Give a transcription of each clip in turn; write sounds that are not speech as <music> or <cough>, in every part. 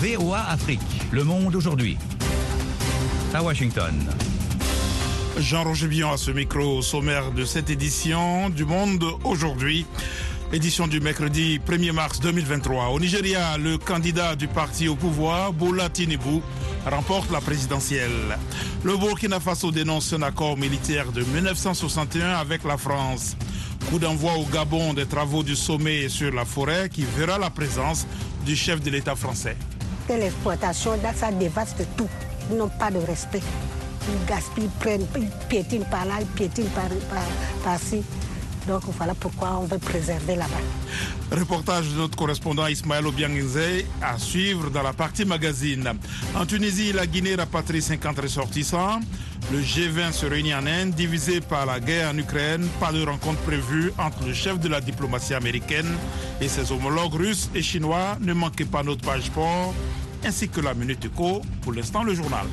VOA Afrique, le monde aujourd'hui. À Washington. Jean-Roger Bion à ce micro sommaire de cette édition du Monde aujourd'hui. Édition du mercredi 1er mars 2023. Au Nigeria, le candidat du parti au pouvoir, Bola Tinubu, remporte la présidentielle. Le Burkina Faso dénonce un accord militaire de 1961 avec la France. Coup d'envoi au Gabon des travaux du sommet sur la forêt qui verra la présence du chef de l'État français. L'exploitation, ça dévaste tout. Ils n'ont pas de respect. Ils gaspillent, ils prennent, ils piétinent par là, ils piétinent par, par, par-ci. Donc voilà pourquoi on veut préserver là-bas. Reportage de notre correspondant Ismaël Obiangze à suivre dans la partie magazine. En Tunisie, la Guinée rapatrie 50 ressortissants. Le G20 se réunit en Inde, divisé par la guerre en Ukraine. Pas de rencontre prévue entre le chef de la diplomatie américaine et ses homologues russes et chinois. Ne manquez pas notre page sport ainsi que la Minute Éco. Pour l'instant, le journal.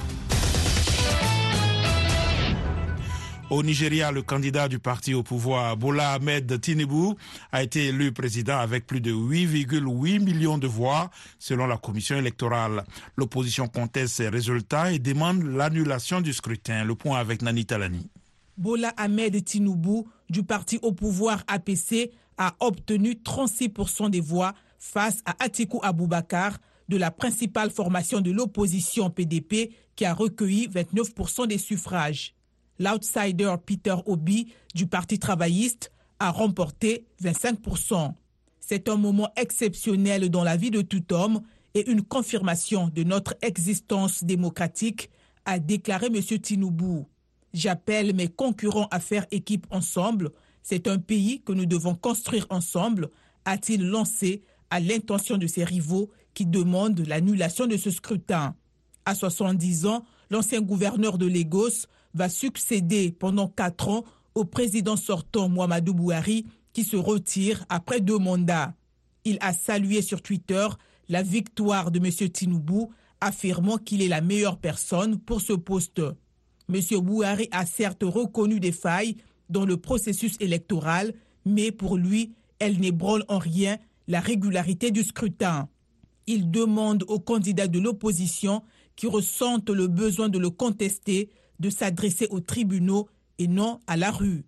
Au Nigeria, le candidat du parti au pouvoir, Bola Ahmed Tinubu, a été élu président avec plus de 8,8 millions de voix, selon la commission électorale. L'opposition conteste ces résultats et demande l'annulation du scrutin. Le point avec Nani Talani. Bola Ahmed Tinubu, du parti au pouvoir APC, a obtenu 36% des voix face à Atiku Abubakar, de la principale formation de l'opposition PDP, qui a recueilli 29% des suffrages l'outsider Peter Obi du Parti travailliste a remporté 25%. C'est un moment exceptionnel dans la vie de tout homme et une confirmation de notre existence démocratique, a déclaré M. Tinubu. J'appelle mes concurrents à faire équipe ensemble. C'est un pays que nous devons construire ensemble, a-t-il lancé à l'intention de ses rivaux qui demandent l'annulation de ce scrutin. À 70 ans, l'ancien gouverneur de Lagos va succéder pendant quatre ans au président sortant Muhammadu Buhari qui se retire après deux mandats. Il a salué sur Twitter la victoire de M. Tinubu, affirmant qu'il est la meilleure personne pour ce poste. M. Buhari a certes reconnu des failles dans le processus électoral, mais pour lui, elle n'ébranle en rien la régularité du scrutin. Il demande aux candidats de l'opposition qui ressentent le besoin de le contester de s'adresser aux tribunaux et non à la rue.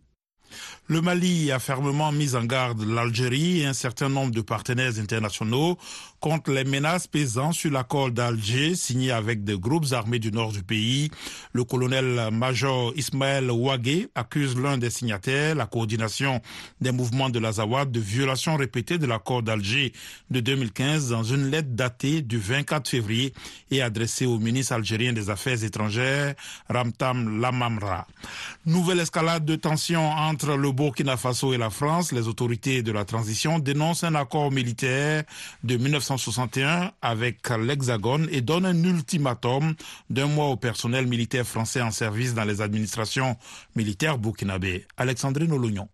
Le Mali a fermement mis en garde l'Algérie et un certain nombre de partenaires internationaux contre les menaces pesant sur l'accord d'Alger signé avec des groupes armés du nord du pays. Le colonel-major Ismaël Ouagé accuse l'un des signataires, la coordination des mouvements de l'Azawad, de violations répétées de l'accord d'Alger de 2015 dans une lettre datée du 24 février et adressée au ministre algérien des Affaires étrangères, Ramtam Lamamra. Nouvelle escalade de tensions entre le Burkina Faso et la France. Les autorités de la transition dénoncent un accord militaire de 1961 avec l'Hexagone et donnent un ultimatum d'un mois au personnel militaire français en service dans les administrations militaires burkinabé. Alexandrine Olognon.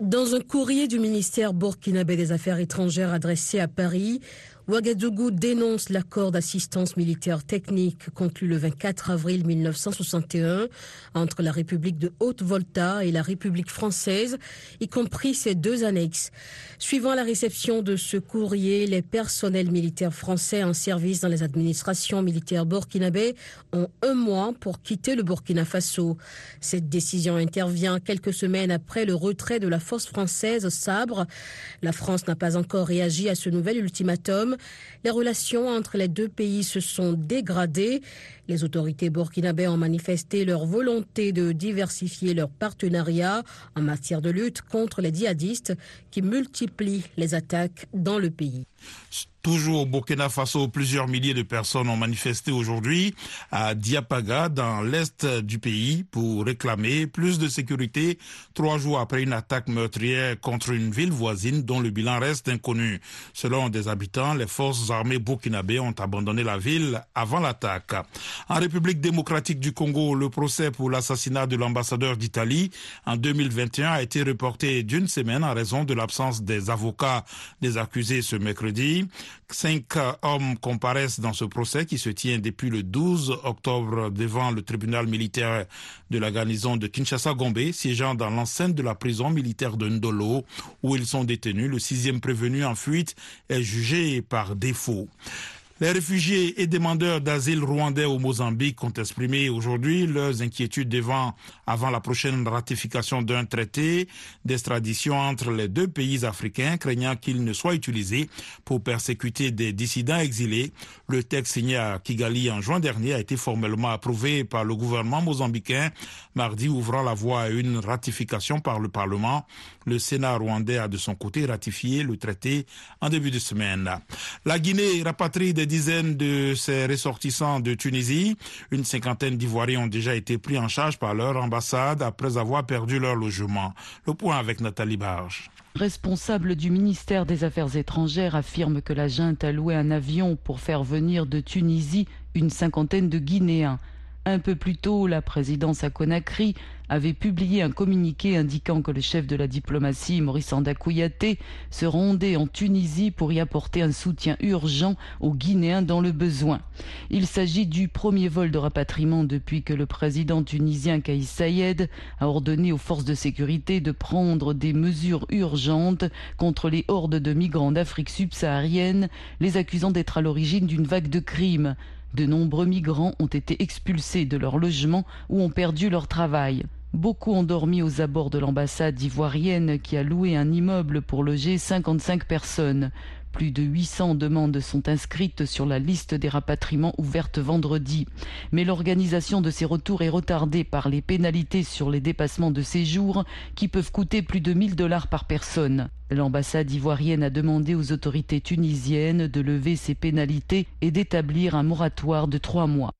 Dans un courrier du ministère burkinabé des Affaires étrangères adressé à Paris, Ouagadougou dénonce l'accord d'assistance militaire technique conclu le 24 avril 1961 entre la République de Haute-Volta et la République française, y compris ses deux annexes. Suivant la réception de ce courrier, les personnels militaires français en service dans les administrations militaires burkinabé ont un mois pour quitter le Burkina Faso. Cette décision intervient quelques semaines après le retrait de la force française Sabre. La France n'a pas encore réagi à ce nouvel ultimatum les relations entre les deux pays se sont dégradées. Les autorités burkinabées ont manifesté leur volonté de diversifier leur partenariat en matière de lutte contre les djihadistes qui multiplient les attaques dans le pays. Toujours au Burkina Faso, plusieurs milliers de personnes ont manifesté aujourd'hui à Diapaga, dans l'est du pays, pour réclamer plus de sécurité, trois jours après une attaque meurtrière contre une ville voisine dont le bilan reste inconnu. Selon des habitants, les forces armées burkinabées ont abandonné la ville avant l'attaque. En République démocratique du Congo, le procès pour l'assassinat de l'ambassadeur d'Italie en 2021 a été reporté d'une semaine en raison de l'absence des avocats des accusés ce mercredi. Cinq hommes comparaissent dans ce procès qui se tient depuis le 12 octobre devant le tribunal militaire de la garnison de Kinshasa-Gombe, siégeant dans l'enceinte de la prison militaire de Ndolo, où ils sont détenus. Le sixième prévenu en fuite est jugé par défaut. Les réfugiés et demandeurs d'asile rwandais au Mozambique ont exprimé aujourd'hui leurs inquiétudes devant, avant la prochaine ratification d'un traité d'extradition entre les deux pays africains, craignant qu'il ne soit utilisé pour persécuter des dissidents exilés. Le texte signé à Kigali en juin dernier a été formellement approuvé par le gouvernement mozambicain, mardi ouvrant la voie à une ratification par le Parlement. Le Sénat rwandais a de son côté ratifié le traité en début de semaine. Dizaines de ses ressortissants de Tunisie. Une cinquantaine d'Ivoiriens ont déjà été pris en charge par leur ambassade après avoir perdu leur logement. Le point avec Nathalie Barge responsable du ministère des Affaires étrangères affirme que la junte a loué un avion pour faire venir de Tunisie une cinquantaine de Guinéens. Un peu plus tôt, la présidence à Conakry avait publié un communiqué indiquant que le chef de la diplomatie, Maurice Andakouyaté, se rendait en Tunisie pour y apporter un soutien urgent aux Guinéens dans le besoin. Il s'agit du premier vol de rapatriement depuis que le président tunisien Kaïs Sayed a ordonné aux forces de sécurité de prendre des mesures urgentes contre les hordes de migrants d'Afrique subsaharienne, les accusant d'être à l'origine d'une vague de crimes. De nombreux migrants ont été expulsés de leur logement ou ont perdu leur travail. Beaucoup ont dormi aux abords de l'ambassade ivoirienne qui a loué un immeuble pour loger 55 personnes. Plus de 800 demandes sont inscrites sur la liste des rapatriements ouverte vendredi. Mais l'organisation de ces retours est retardée par les pénalités sur les dépassements de séjour qui peuvent coûter plus de 1000 dollars par personne. L'ambassade ivoirienne a demandé aux autorités tunisiennes de lever ces pénalités et d'établir un moratoire de trois mois.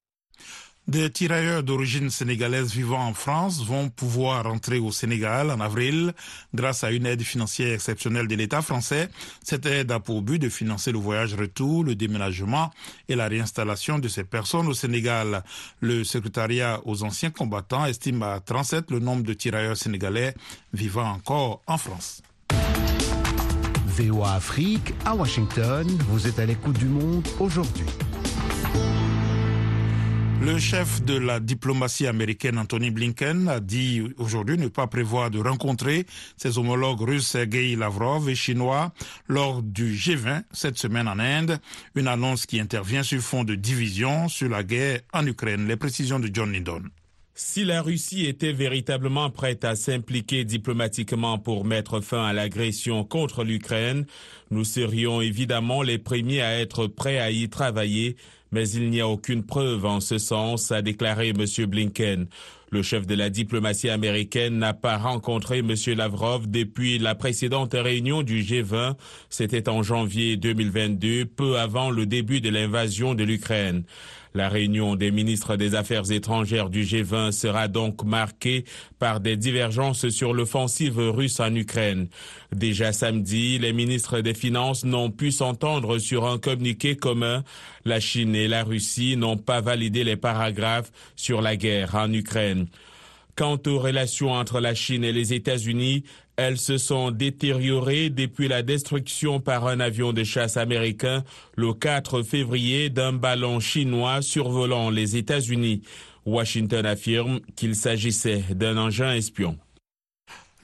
Des tirailleurs d'origine sénégalaise vivant en France vont pouvoir rentrer au Sénégal en avril grâce à une aide financière exceptionnelle de l'État français. Cette aide a pour but de financer le voyage retour, le déménagement et la réinstallation de ces personnes au Sénégal. Le secrétariat aux anciens combattants estime à 37 le nombre de tirailleurs sénégalais vivant encore en France. VOA Afrique à Washington, vous êtes à l'écoute du monde aujourd'hui. Le chef de la diplomatie américaine, Anthony Blinken, a dit aujourd'hui ne pas prévoir de rencontrer ses homologues russes Sergei Lavrov et chinois lors du G20 cette semaine en Inde, une annonce qui intervient sur fond de division sur la guerre en Ukraine. Les précisions de John Lindon. Si la Russie était véritablement prête à s'impliquer diplomatiquement pour mettre fin à l'agression contre l'Ukraine, nous serions évidemment les premiers à être prêts à y travailler mais il n'y a aucune preuve en ce sens, a déclaré M. Blinken. Le chef de la diplomatie américaine n'a pas rencontré M. Lavrov depuis la précédente réunion du G20. C'était en janvier 2022, peu avant le début de l'invasion de l'Ukraine. La réunion des ministres des Affaires étrangères du G20 sera donc marquée par des divergences sur l'offensive russe en Ukraine. Déjà samedi, les ministres des Finances n'ont pu s'entendre sur un communiqué commun. La Chine et la Russie n'ont pas validé les paragraphes sur la guerre en Ukraine. Quant aux relations entre la Chine et les États-Unis, elles se sont détériorées depuis la destruction par un avion de chasse américain le 4 février d'un ballon chinois survolant les États-Unis. Washington affirme qu'il s'agissait d'un engin espion.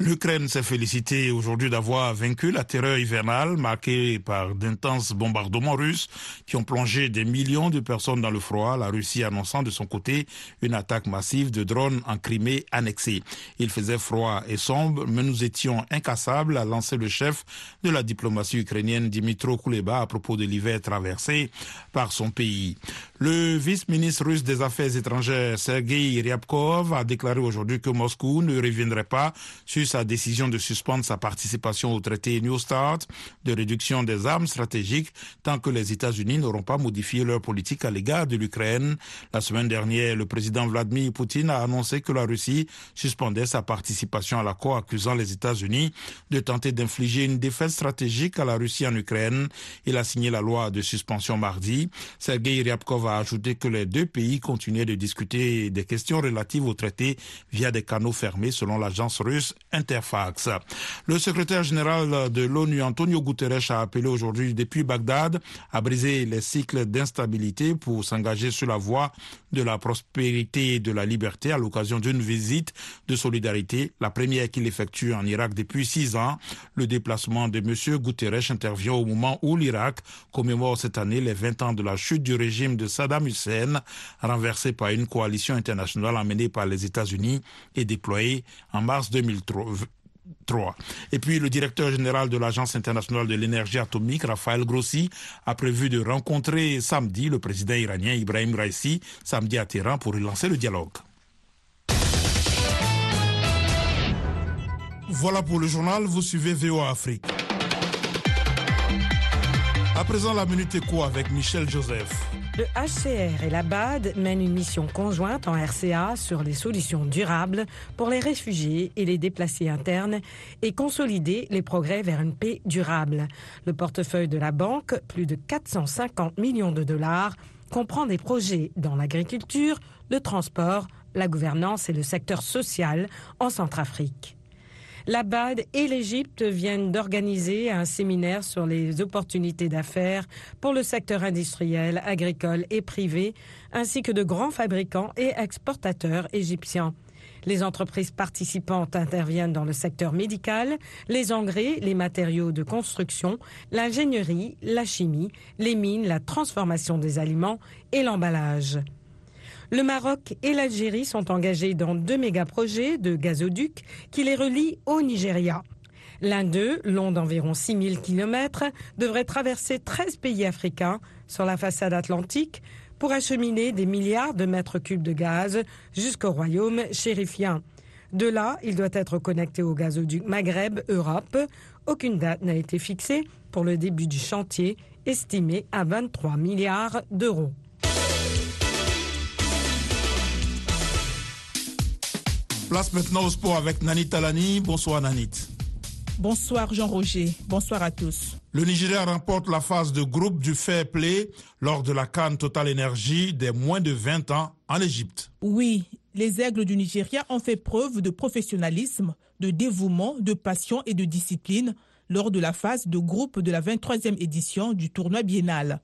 L'Ukraine s'est félicitée aujourd'hui d'avoir vaincu la terreur hivernale marquée par d'intenses bombardements russes qui ont plongé des millions de personnes dans le froid, la Russie annonçant de son côté une attaque massive de drones en Crimée annexée. Il faisait froid et sombre, mais nous étions incassables, a lancé le chef de la diplomatie ukrainienne Dimitro Kuleba à propos de l'hiver traversé par son pays. Le vice-ministre russe des Affaires étrangères Sergei Ryabkov a déclaré aujourd'hui que Moscou ne reviendrait pas sur sa décision de suspendre sa participation au traité New Start de réduction des armes stratégiques tant que les États-Unis n'auront pas modifié leur politique à l'égard de l'Ukraine. La semaine dernière, le président Vladimir Poutine a annoncé que la Russie suspendait sa participation à l'accord accusant les États-Unis de tenter d'infliger une défaite stratégique à la Russie en Ukraine. Il a signé la loi de suspension mardi. Sergei Ryabkov a ajouté que les deux pays continuaient de discuter des questions relatives au traité via des canaux fermés selon l'agence russe Interfax. Le secrétaire général de l'ONU, Antonio Guterres, a appelé aujourd'hui depuis Bagdad à briser les cycles d'instabilité pour s'engager sur la voie de la prospérité et de la liberté à l'occasion d'une visite de solidarité, la première qu'il effectue en Irak depuis six ans. Le déplacement de M. Guterres intervient au moment où l'Irak commémore cette année les 20 ans de la chute du régime de Saddam Hussein, renversé par une coalition internationale emmenée par les États-Unis et déployée en mars 2003. Et puis le directeur général de l'Agence internationale de l'énergie atomique, Raphaël Grossi, a prévu de rencontrer samedi le président iranien Ibrahim Raisi, samedi à Téhéran, pour relancer le dialogue. Voilà pour le journal, vous suivez VOA Afrique. À présent, la Minute Éco avec Michel Joseph. Le HCR et la BAD mènent une mission conjointe en RCA sur les solutions durables pour les réfugiés et les déplacés internes et consolider les progrès vers une paix durable. Le portefeuille de la banque, plus de 450 millions de dollars, comprend des projets dans l'agriculture, le transport, la gouvernance et le secteur social en Centrafrique. La BAD et l'Égypte viennent d'organiser un séminaire sur les opportunités d'affaires pour le secteur industriel, agricole et privé, ainsi que de grands fabricants et exportateurs égyptiens. Les entreprises participantes interviennent dans le secteur médical, les engrais, les matériaux de construction, l'ingénierie, la chimie, les mines, la transformation des aliments et l'emballage. Le Maroc et l'Algérie sont engagés dans deux méga-projets de gazoducs qui les relient au Nigeria. L'un d'eux, long d'environ 6000 km, devrait traverser 13 pays africains sur la façade atlantique pour acheminer des milliards de mètres cubes de gaz jusqu'au royaume chérifien. De là, il doit être connecté au gazoduc Maghreb-Europe. Aucune date n'a été fixée pour le début du chantier, estimé à 23 milliards d'euros. Place maintenant au sport avec Nanit Talani. Bonsoir Nanit. Bonsoir Jean-Roger. Bonsoir à tous. Le Nigeria remporte la phase de groupe du fair play lors de la Cannes Total Energy des moins de 20 ans en Égypte. Oui, les aigles du Nigeria ont fait preuve de professionnalisme, de dévouement, de passion et de discipline lors de la phase de groupe de la 23e édition du tournoi biennal.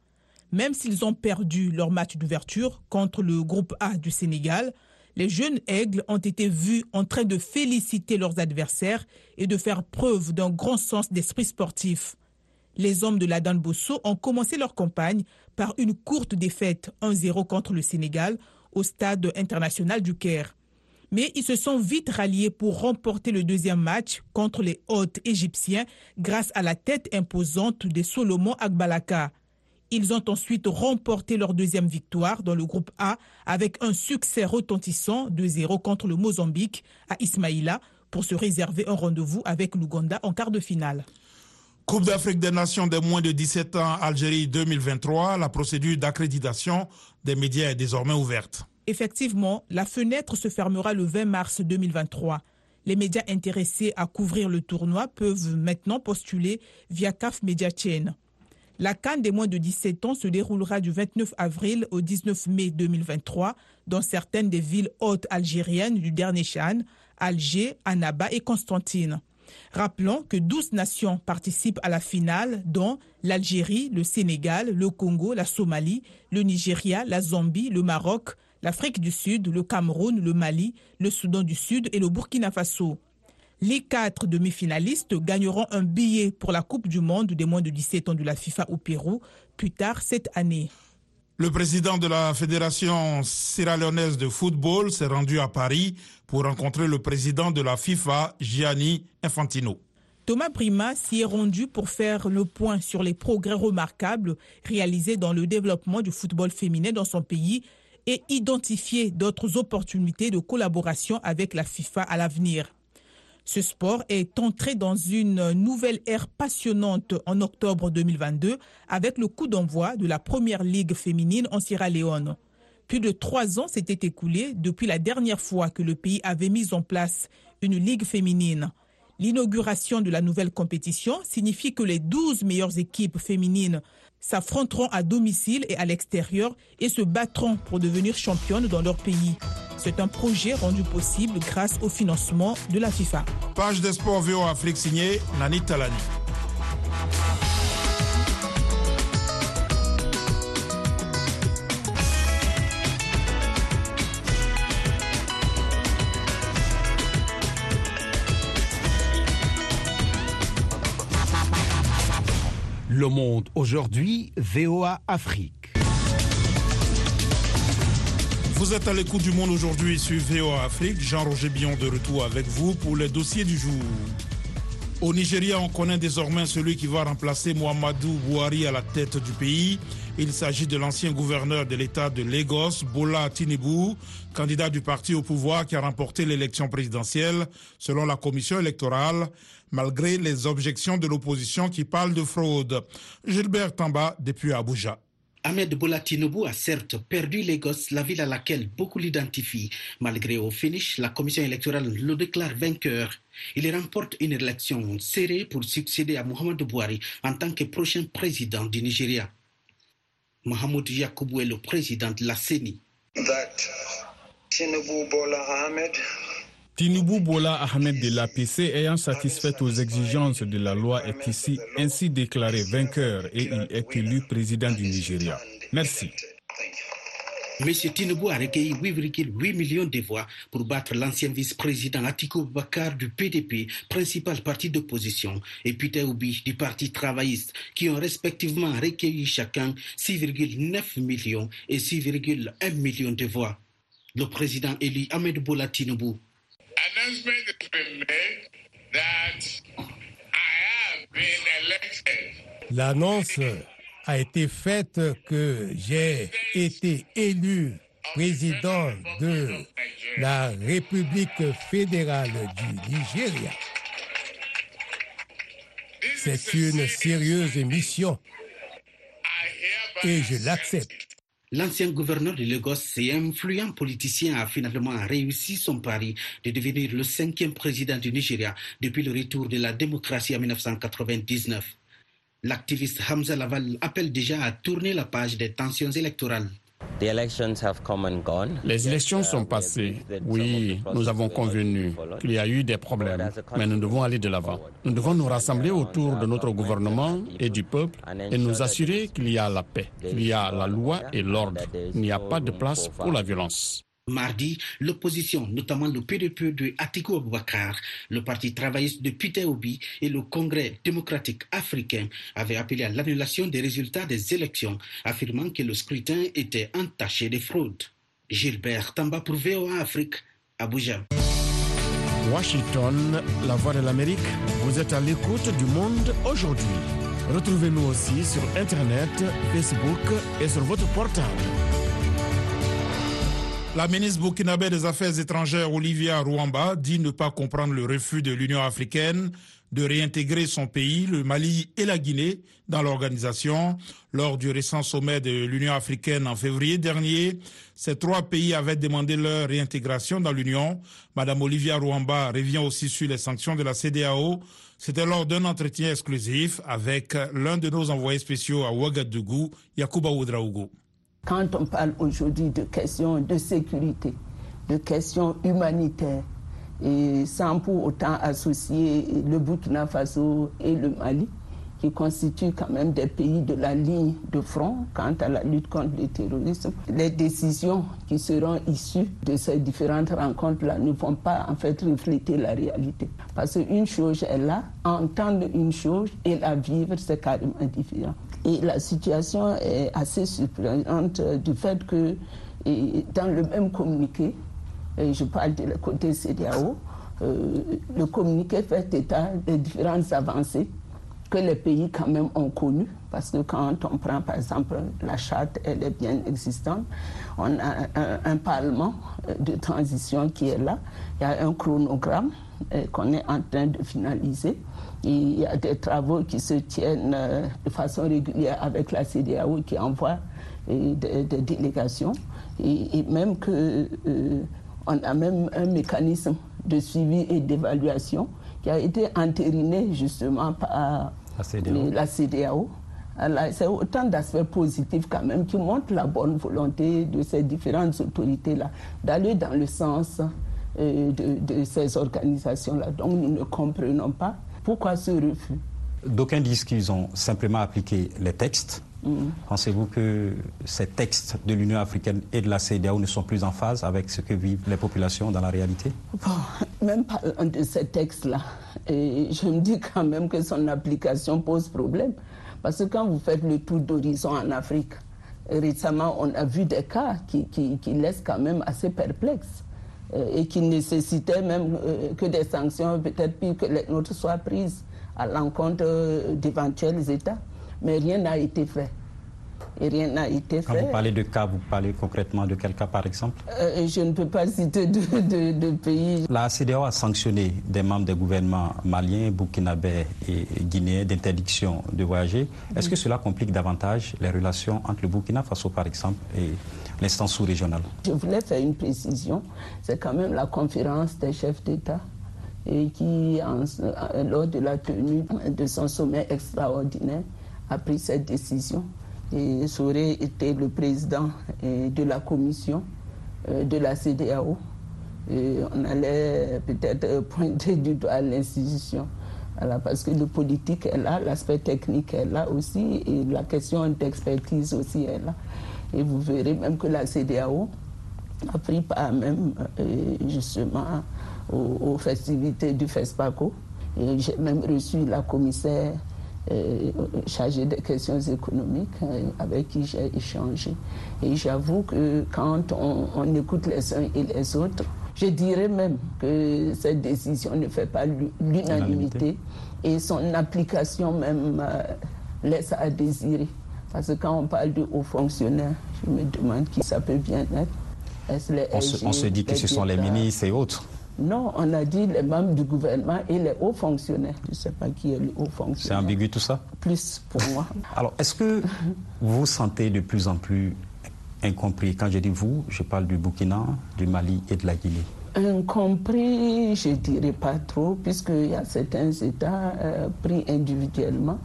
Même s'ils ont perdu leur match d'ouverture contre le groupe A du Sénégal, les jeunes aigles ont été vus en train de féliciter leurs adversaires et de faire preuve d'un grand sens d'esprit sportif. Les hommes de la Bosso ont commencé leur campagne par une courte défaite 1-0 contre le Sénégal au stade international du Caire. Mais ils se sont vite ralliés pour remporter le deuxième match contre les hôtes égyptiens grâce à la tête imposante de Solomon Agbalaka. Ils ont ensuite remporté leur deuxième victoire dans le groupe A avec un succès retentissant de 0 contre le Mozambique à Ismaïla pour se réserver un rendez-vous avec l'Ouganda en quart de finale. Coupe d'Afrique des Nations des moins de 17 ans Algérie 2023, la procédure d'accréditation des médias est désormais ouverte. Effectivement, la fenêtre se fermera le 20 mars 2023. Les médias intéressés à couvrir le tournoi peuvent maintenant postuler via CAF Media Chain. La Cannes des moins de 17 ans se déroulera du 29 avril au 19 mai 2023 dans certaines des villes hautes algériennes du dernier Chan, Alger, Annaba et Constantine. Rappelons que 12 nations participent à la finale, dont l'Algérie, le Sénégal, le Congo, la Somalie, le Nigeria, la Zambie, le Maroc, l'Afrique du Sud, le Cameroun, le Mali, le Soudan du Sud et le Burkina Faso. Les quatre demi-finalistes gagneront un billet pour la Coupe du Monde des moins de 17 ans de la FIFA au Pérou plus tard cette année. Le président de la Fédération sierra-léonaise de football s'est rendu à Paris pour rencontrer le président de la FIFA, Gianni Infantino. Thomas Prima s'y est rendu pour faire le point sur les progrès remarquables réalisés dans le développement du football féminin dans son pays et identifier d'autres opportunités de collaboration avec la FIFA à l'avenir. Ce sport est entré dans une nouvelle ère passionnante en octobre 2022 avec le coup d'envoi de la première ligue féminine en Sierra Leone. Plus de trois ans s'étaient écoulés depuis la dernière fois que le pays avait mis en place une ligue féminine. L'inauguration de la nouvelle compétition signifie que les 12 meilleures équipes féminines s'affronteront à domicile et à l'extérieur et se battront pour devenir championnes dans leur pays. C'est un projet rendu possible grâce au financement de la FIFA. Page des sports VO Afrique signée Nani Talani. Le Monde aujourd'hui, VOA Afrique. Vous êtes à l'écoute du monde aujourd'hui sur VOA Afrique. Jean-Roger Billon de retour avec vous pour les dossiers du jour. Au Nigeria, on connaît désormais celui qui va remplacer Mohamedou Bouhari à la tête du pays. Il s'agit de l'ancien gouverneur de l'État de Lagos, Bola Tinubu, candidat du parti au pouvoir qui a remporté l'élection présidentielle, selon la commission électorale, malgré les objections de l'opposition qui parle de fraude. Gilbert Tamba, depuis Abuja. Ahmed Bola Tinubu a certes perdu Lagos, la ville à laquelle beaucoup l'identifient. Malgré au finish, la commission électorale le déclare vainqueur. Il remporte une élection serrée pour succéder à Mohamed Bouhari en tant que prochain président du Nigeria. Mohamed Yakubu est le président de la CENI. Tinubu Bola Ahmed de l'APC ayant satisfait aux exigences de la loi est ici ainsi déclaré vainqueur et il est élu président du Nigeria. Merci. M. Tinubu a recueilli 8,8 millions de voix pour battre l'ancien vice-président Atiku Bakar du PDP, principal parti d'opposition, et Peter Obi du Parti travailliste, qui ont respectivement recueilli chacun 6,9 millions et 6,1 millions de voix. Le président élu Ahmed Bola Tinubu L'annonce a été faite que j'ai été élu président de la République fédérale du Nigeria. C'est une sérieuse mission et je l'accepte. L'ancien gouverneur de Lagos et influent politicien a finalement réussi son pari de devenir le cinquième président du Nigeria depuis le retour de la démocratie en 1999. L'activiste Hamza Laval appelle déjà à tourner la page des tensions électorales. Les élections sont passées. Oui, nous avons convenu qu'il y a eu des problèmes, mais nous devons aller de l'avant. Nous devons nous rassembler autour de notre gouvernement et du peuple et nous assurer qu'il y a la paix, qu'il y a la loi et l'ordre. Il n'y a pas de place pour la violence. Mardi, l'opposition, notamment le PDP de Atiku Abubakar, le Parti travailliste de Peter Obi et le Congrès démocratique africain avaient appelé à l'annulation des résultats des élections, affirmant que le scrutin était entaché de fraude. Gilbert Tamba pour VOA Afrique, Abuja. Washington, la voix de l'Amérique, vous êtes à l'écoute du monde aujourd'hui. Retrouvez-nous aussi sur Internet, Facebook et sur votre portable. La ministre burkinabé des Affaires étrangères Olivia Rouamba dit ne pas comprendre le refus de l'Union africaine de réintégrer son pays, le Mali et la Guinée, dans l'organisation. Lors du récent sommet de l'Union africaine en février dernier, ces trois pays avaient demandé leur réintégration dans l'Union. Madame Olivia Rouamba revient aussi sur les sanctions de la CDAO. C'était lors d'un entretien exclusif avec l'un de nos envoyés spéciaux à Ouagadougou, Yacouba Oudraogo. Quand on parle aujourd'hui de questions de sécurité, de questions humanitaires, et sans pour autant associer le Burkina Faso et le Mali, qui constituent quand même des pays de la ligne de front quant à la lutte contre le terrorisme. Les décisions qui seront issues de ces différentes rencontres-là ne vont pas en fait refléter la réalité. Parce qu'une chose est là, entendre une chose et la vivre, c'est carrément différent. Et la situation est assez surprenante du fait que dans le même communiqué, je parle de côté CDAO, le communiqué fait état des différentes avancées que les pays quand même ont connues, parce que quand on prend par exemple la charte, elle est bien existante, on a un, parlement de transition qui est là, il y a un chronogramme qu'on est en train de finaliser, il y a des travaux qui se tiennent de façon régulière avec la CDAO qui envoie des, délégations, et, même que on a même un mécanisme de suivi et d'évaluation qui a été entériné justement par la CDAO, C'est autant d'aspects positifs quand même qui montrent la bonne volonté de ces différentes autorités-là d'aller dans le sens euh, de, ces organisations-là. Donc nous ne comprenons pas pourquoi ce refus? D'aucuns disent qu'ils ont simplement appliqué les textes. Mm. Pensez-vous que ces textes de l'Union africaine et de la CEDEAO ne sont plus en phase avec ce que vivent les populations dans la réalité? Même parlant de ces textes-là, je me dis quand même que son application pose problème. Parce que quand vous faites le tour d'horizon en Afrique, récemment, on a vu des cas qui, qui, laissent quand même assez perplexes et qui nécessitaient même euh, que des sanctions, peut-être plus que les nôtres, soient prises à l'encontre euh, d'éventuels États. Mais rien n'a été fait et rien n'a été fait. Quand vous parlez de cas, vous parlez concrètement de quel cas par exemple? Euh, Je ne peux pas citer de, pays. La CDAO a sanctionné des membres des gouvernements maliens, burkinabés et guinéens d'interdiction de voyager. Est-ce que cela complique davantage les relations entre le Burkina Faso par exemple et l'instance sous-régionale? Je voulais faire une précision. C'est quand même la conférence des chefs d'État et qui, lors de la tenue de son sommet extraordinaire, a pris cette décision et aurait été le président de la commission euh, de la CDAO. Et on allait peut-être <laughs> pointer du doigt l'institution. parce que le politique est là, l'aspect technique est là aussi, et la question d'expertise aussi est là. Et vous verrez même que la CDAO a pris part même euh, justement aux, aux, festivités du FESPACO. J'ai même reçu la commissaire euh, chargé des questions économiques euh, avec qui j'ai échangé. Et j'avoue que quand on, écoute les uns et les autres, je dirais même que cette décision ne fait pas l'unanimité et son application même euh, laisse à désirer. Parce que quand on parle de hauts fonctionnaires, je me demande qui ça peut bien être. on se dit que ce sont les ministres et autres. Non, on a dit les membres du gouvernement et les hauts fonctionnaires. Je ne sais pas qui est le haut fonctionnaire. C'est ambigu tout ça? Plus pour moi. <laughs> Alors, est-ce que vous vous sentez de plus en plus incompris? Quand je dis vous, je parle du Burkina, du Mali et de la Guinée. Incompris, je ne dirais pas trop, puisqu'il y a certains États euh, pris individuellement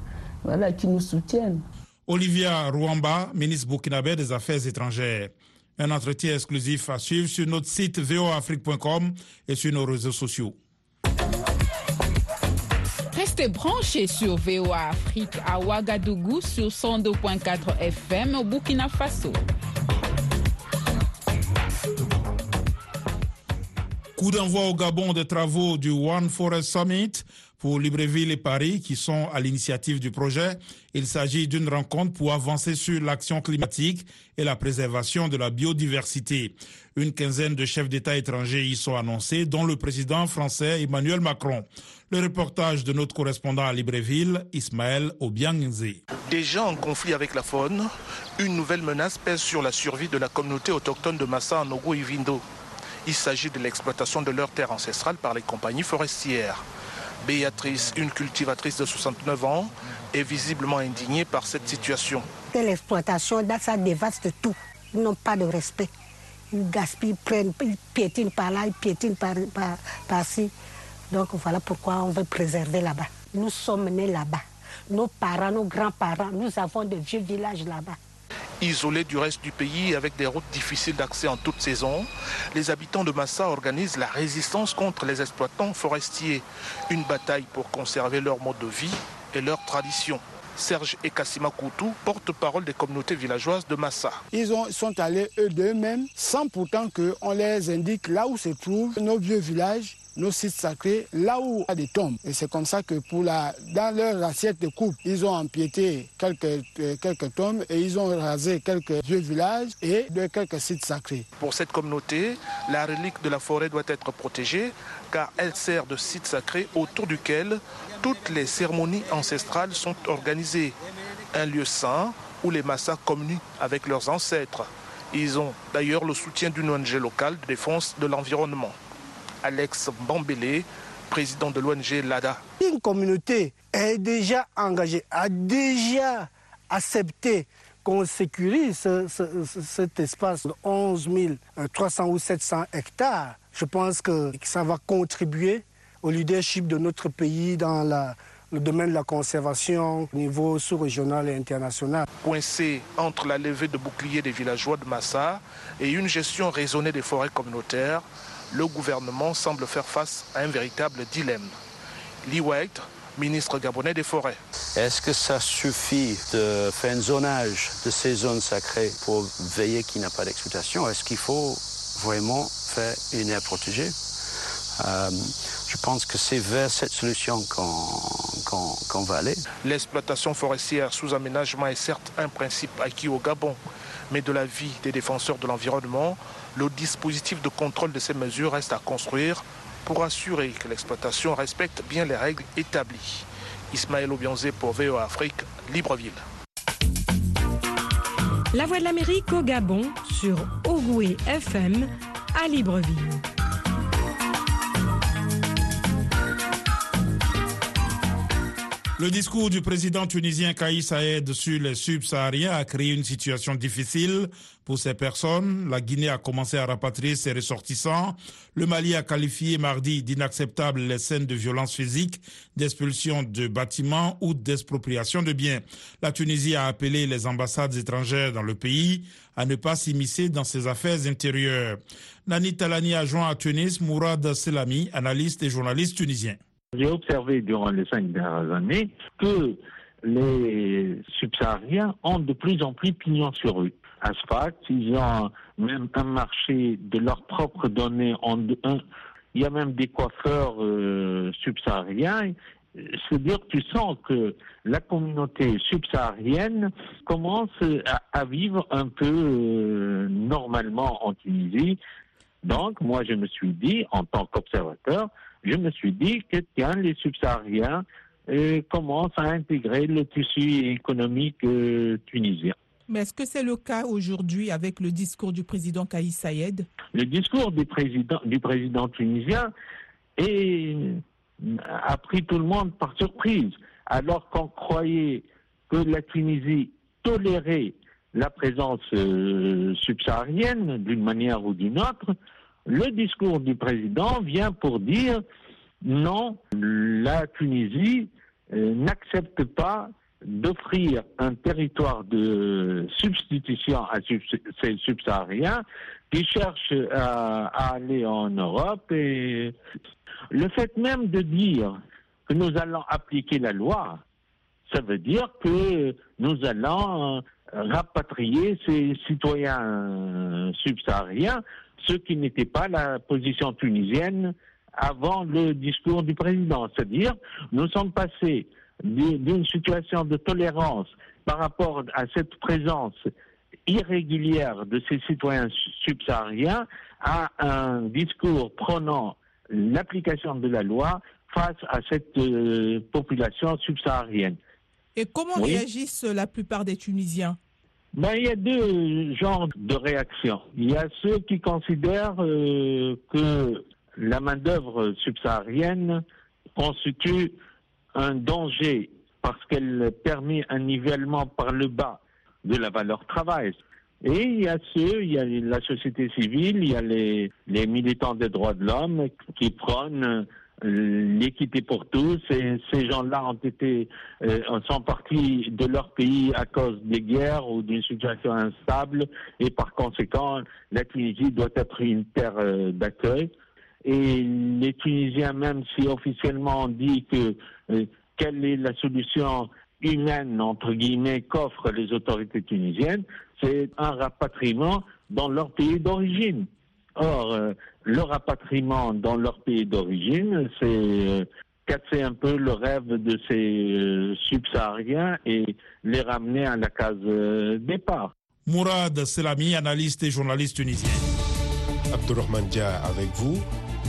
voilà, qui nous soutiennent. Olivia Rouamba, ministre burkinabé des Affaires étrangères. Un entretien exclusif à suivre sur notre site voafrique.com et sur nos réseaux sociaux. Restez branchés sur VOA Afrique à Ouagadougou sur 102.4 FM au Burkina Faso. Coup d'envoi au Gabon des travaux du One Forest Summit pour Libreville et Paris qui sont à l'initiative du projet. Il s'agit d'une rencontre pour avancer sur l'action climatique et la préservation de la biodiversité. Une quinzaine de chefs d'État étrangers y sont annoncés, dont le président français Emmanuel Macron. Le reportage de notre correspondant à Libreville, Ismaël Obiangze. Déjà en conflit avec la faune, une nouvelle menace pèse sur la survie de la communauté autochtone de Massa en Ogo et Vindo. Il s'agit de l'exploitation de leurs terres ancestrales par les compagnies forestières. Béatrice, une cultivatrice de 69 ans, est visiblement indignée par cette situation. L'exploitation, ça dévaste tout. Ils n'ont pas de respect. Ils gaspillent, ils prennent, ils piétinent par là, ils piétinent par, ci Donc voilà pourquoi on veut préserver là-bas. Nous sommes nés là-bas. Nos parents, nos grands-parents, nous avons de vieux villages là-bas. Isolés du reste du pays avec des routes difficiles d'accès en toute saison, les habitants de Massa organisent la résistance contre les exploitants forestiers. Une bataille pour conserver leur mode de vie et leurs traditions. Serge Ekassima Koutou, porte-parole des communautés villageoises de Massa. Ils sont allés eux d'eux-mêmes sans pourtant qu'on les indique là où se trouvent nos vieux villages nos sites sacrés là où il y a des tombes. Et c'est comme ça que pour la, dans leur assiette de coupe, ils ont empiété quelques, euh, quelques tombes et ils ont rasé quelques vieux villages et de quelques sites sacrés. Pour cette communauté, la relique de la forêt doit être protégée car elle sert de site sacré autour duquel toutes les cérémonies ancestrales sont organisées. Un lieu saint où les massas communient avec leurs ancêtres. Ils ont d'ailleurs le soutien d'une ONG locale de défense de l'environnement. Alex Bambélé, président de l'ONG LADA. Une communauté est déjà engagée, a déjà accepté qu'on sécurise cet espace de 11 300 ou 700 hectares. Je pense que ça va contribuer au leadership de notre pays dans la, le domaine de la conservation au niveau sous-régional et international. Coincé entre la levée de boucliers des villageois de Massa et une gestion raisonnée des forêts communautaires, le gouvernement semble faire face à un véritable dilemme. Lee White, ministre gabonais des Forêts. Est-ce que ça suffit de faire un zonage de ces zones sacrées pour veiller qu'il n'y a pas d'exploitation? Est-ce qu'il faut vraiment faire une aire protégée? Euh, Je pense que c'est vers cette solution qu'on va aller. L'exploitation forestière sous aménagement est certes un principe acquis au Gabon, mais de la vie des défenseurs de l'environnement, le dispositif de contrôle de ces mesures reste à construire pour assurer que l'exploitation respecte bien les règles établies. Ismaël Obianzé pour VOA Afrique, Libreville. La Voix de l'Amérique au Gabon sur Ogoué FM à Libreville. Le discours du président tunisien Kaïs Saïd sur les subsahariens a créé une situation difficile pour ces personnes. La Guinée a commencé à rapatrier ses ressortissants. Le Mali a qualifié mardi d'inacceptables les scènes de violence physique, d'expulsion de bâtiments ou d'expropriation de biens. La Tunisie a appelé les ambassades étrangères dans le pays à ne pas s'immiscer dans ses affaires intérieures. Nani Talani a joint à Tunis Mourad Selami, analyste et journaliste tunisien. J'ai observé durant les cinq dernières années que les subsahariens ont de plus en plus pignon sur rue. Asphalt, ils ont même un marché de leurs propres données. En, il y a même des coiffeurs euh, subsahariens. C'est-à-dire que tu sens que la communauté subsaharienne commence à, vivre un peu euh, normalement en Tunisie. Donc, moi, je me suis dit, en tant qu'observateur, je me suis dit que tiens, les subsahariens euh, commencent à intégrer le tissu économique euh, tunisien. Mais est-ce que c'est le cas aujourd'hui avec le discours du président Kaïs Saïed Le discours du président, du président tunisien a pris tout le monde par surprise. Alors qu'on croyait que la Tunisie tolérait la présence euh, subsaharienne d'une manière ou d'une autre, le discours du président vient pour dire non, la Tunisie euh, n'accepte pas d'offrir un territoire de substitution à ces subsahariens qui cherchent à, aller en Europe. Et le fait même de dire que nous allons appliquer la loi, ça veut dire que nous allons rapatrier ces citoyens subsahariens ce qui n'était pas la position tunisienne avant le discours du président. C'est-à-dire, nous sommes passés d'une situation de tolérance par rapport à cette présence irrégulière de ces citoyens subsahariens à un discours prenant l'application de la loi face à cette euh, population subsaharienne. Et comment réagissent la plupart des Tunisiens? Ben, il y a deux genres de réactions. Il y a ceux qui considèrent euh, que la main-d'œuvre subsaharienne constitue un danger parce qu'elle permet un nivellement par le bas de la valeur travail. Et il y a ceux, il y a la société civile, il y a les, les militants des droits de l'homme qui prônent l'équité pour tous. Et ces gens-là ont été, euh, sont partis de leur pays à cause des guerres ou d'une situation instable. Et par conséquent, la Tunisie doit être une terre euh, d'accueil. Et les Tunisiens, même si officiellement on dit que euh, quelle est la solution humaine, entre guillemets, qu'offrent les autorités tunisiennes, c'est un rapatriement dans leur pays d'origine. Or, euh, le rapatriement dans leur pays d'origine, c'est euh, casser un peu le rêve de ces euh, subsahariens et les ramener à la case départ. Mourad Selami, analyste et journaliste tunisien. Abdurrahman Dia avec vous.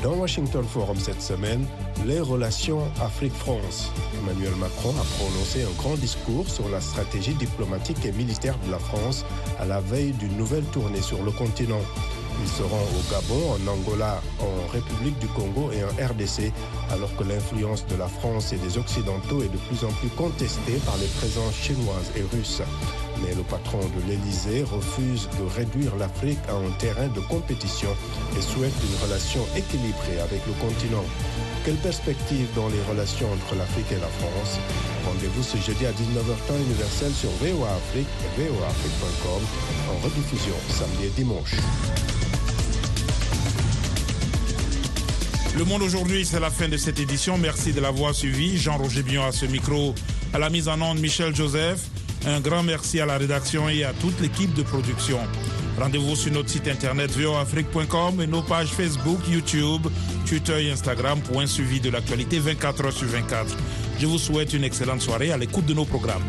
Dans Washington Forum cette semaine, les relations Afrique-France. Emmanuel Macron a prononcé un grand discours sur la stratégie diplomatique et militaire de la France à la veille d'une nouvelle tournée sur le continent. Ils seront au Gabon, en Angola, en République du Congo et en RDC, alors que l'influence de la France et des Occidentaux est de plus en plus contestée par les présences chinoises et russes. Mais le patron de l'Élysée refuse de réduire l'Afrique à un terrain de compétition et souhaite une relation équilibrée avec le continent. Quelle perspective dans les relations entre l'Afrique et la France? Rendez-vous ce jeudi à 19h temps universel sur VOA Afrique et voaafrique.com en rediffusion samedi et dimanche. Le Monde aujourd'hui, c'est la fin de cette édition. Merci de l'avoir suivi. Jean-Roger Bion à ce micro, à la mise en onde Michel Joseph. Un grand merci à la rédaction et à toute l'équipe de production. Rendez-vous sur notre site internet voafrique.com et nos pages Facebook, YouTube, Twitter et Instagram pour un suivi de l'actualité 24 heures sur 24. Je vous souhaite une excellente soirée à l'écoute de nos programmes.